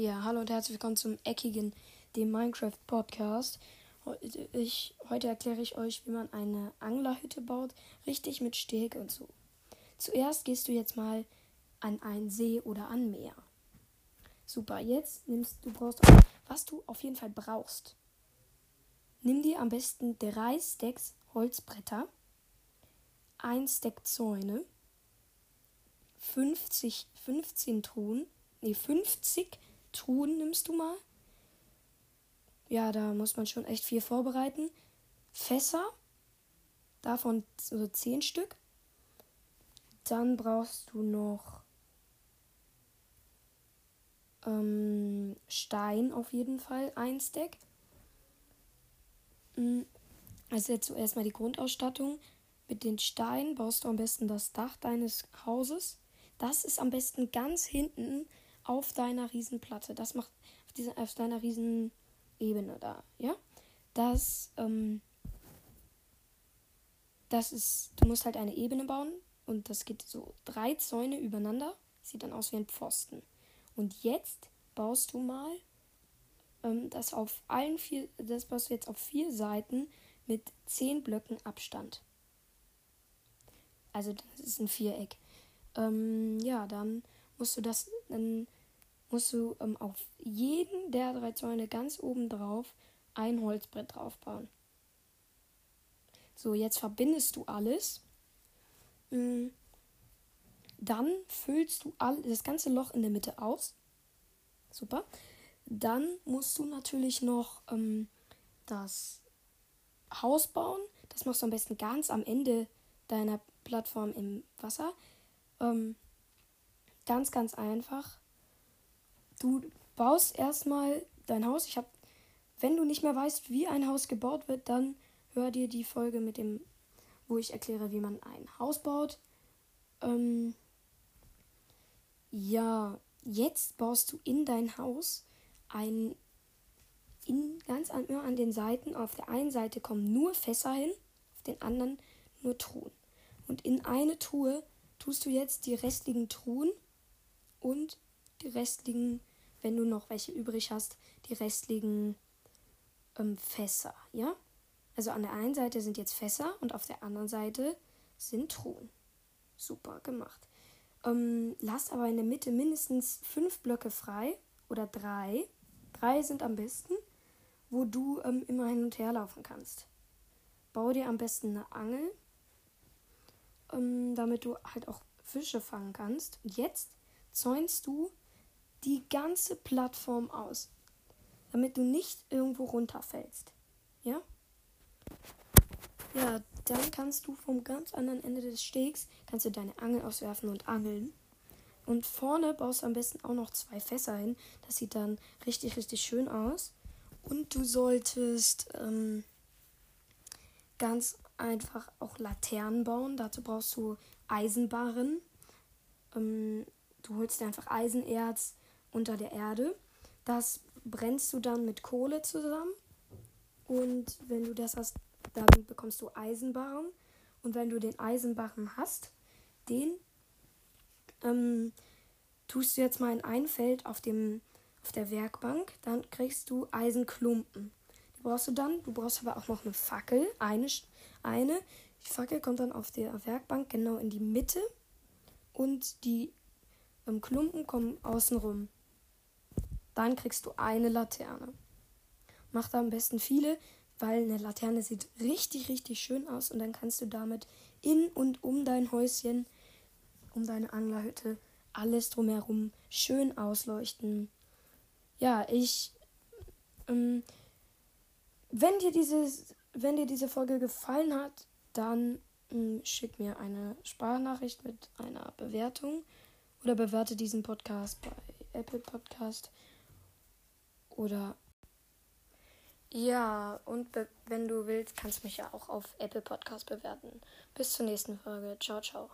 Ja, hallo und herzlich willkommen zum eckigen, dem Minecraft Podcast. Ich, heute erkläre ich euch, wie man eine Anglerhütte baut, richtig mit Steg und so. Zuerst gehst du jetzt mal an einen See oder an Meer. Super, jetzt nimmst du brauchst was du auf jeden Fall brauchst. Nimm dir am besten drei Stacks Holzbretter, ein Stack Zäune, 50, 15 Truhen, nee, 50 Truhen nimmst du mal. Ja, da muss man schon echt viel vorbereiten. Fässer, davon so 10 Stück. Dann brauchst du noch ähm, Stein auf jeden Fall, ein Stack. Also jetzt zuerst mal die Grundausstattung. Mit den Steinen baust du am besten das Dach deines Hauses. Das ist am besten ganz hinten auf deiner Riesenplatte. Das macht auf, dieser, auf deiner Riesenebene da, ja? Das, ähm, das ist, du musst halt eine Ebene bauen und das geht so drei Zäune übereinander. Sieht dann aus wie ein Pfosten. Und jetzt baust du mal ähm, das auf allen vier, das baust du jetzt auf vier Seiten mit zehn Blöcken Abstand. Also das ist ein Viereck. Ähm, ja, dann musst du das, dann musst du ähm, auf jeden der drei Zäune ganz oben drauf ein Holzbrett draufbauen. So, jetzt verbindest du alles. Ähm, dann füllst du all, das ganze Loch in der Mitte aus. Super. Dann musst du natürlich noch ähm, das Haus bauen. Das machst du am besten ganz am Ende deiner Plattform im Wasser. Ähm, ganz, ganz einfach. Du baust erstmal dein Haus. Ich habe, wenn du nicht mehr weißt, wie ein Haus gebaut wird, dann hör dir die Folge mit dem, wo ich erkläre, wie man ein Haus baut. Ähm, ja, jetzt baust du in dein Haus ein in, ganz an, an den Seiten. Auf der einen Seite kommen nur Fässer hin, auf den anderen nur Truhen. Und in eine Truhe tust du jetzt die restlichen Truhen und die restlichen, wenn du noch welche übrig hast, die restlichen ähm, Fässer, ja? Also an der einen Seite sind jetzt Fässer und auf der anderen Seite sind Truhen. Super gemacht. Ähm, lass aber in der Mitte mindestens fünf Blöcke frei oder drei. Drei sind am besten, wo du ähm, immer hin und her laufen kannst. Bau dir am besten eine Angel, ähm, damit du halt auch Fische fangen kannst. Und jetzt zäunst du die ganze Plattform aus, damit du nicht irgendwo runterfällst. Ja? Ja, dann kannst du vom ganz anderen Ende des Stegs kannst du deine Angel auswerfen und angeln. Und vorne baust du am besten auch noch zwei Fässer hin. Das sieht dann richtig, richtig schön aus. Und du solltest ähm, ganz einfach auch Laternen bauen. Dazu brauchst du Eisenbarren. Ähm, du holst dir einfach Eisenerz unter der Erde. Das brennst du dann mit Kohle zusammen. Und wenn du das hast, dann bekommst du Eisenbarren. Und wenn du den Eisenbarren hast, den ähm, tust du jetzt mal in ein Feld auf, dem, auf der Werkbank. Dann kriegst du Eisenklumpen. Die brauchst du dann. Du brauchst aber auch noch eine Fackel. Eine, eine. Die Fackel kommt dann auf der Werkbank genau in die Mitte. Und die ähm, Klumpen kommen außenrum. Dann kriegst du eine Laterne. Mach da am besten viele, weil eine Laterne sieht richtig, richtig schön aus und dann kannst du damit in und um dein Häuschen, um deine Anglerhütte, alles drumherum schön ausleuchten. Ja, ich, ähm, wenn dir dieses, wenn dir diese Folge gefallen hat, dann ähm, schick mir eine Sprachnachricht mit einer Bewertung oder bewerte diesen Podcast bei Apple Podcast oder ja, und wenn du willst, kannst du mich ja auch auf Apple Podcast bewerten. Bis zur nächsten Folge. Ciao, ciao.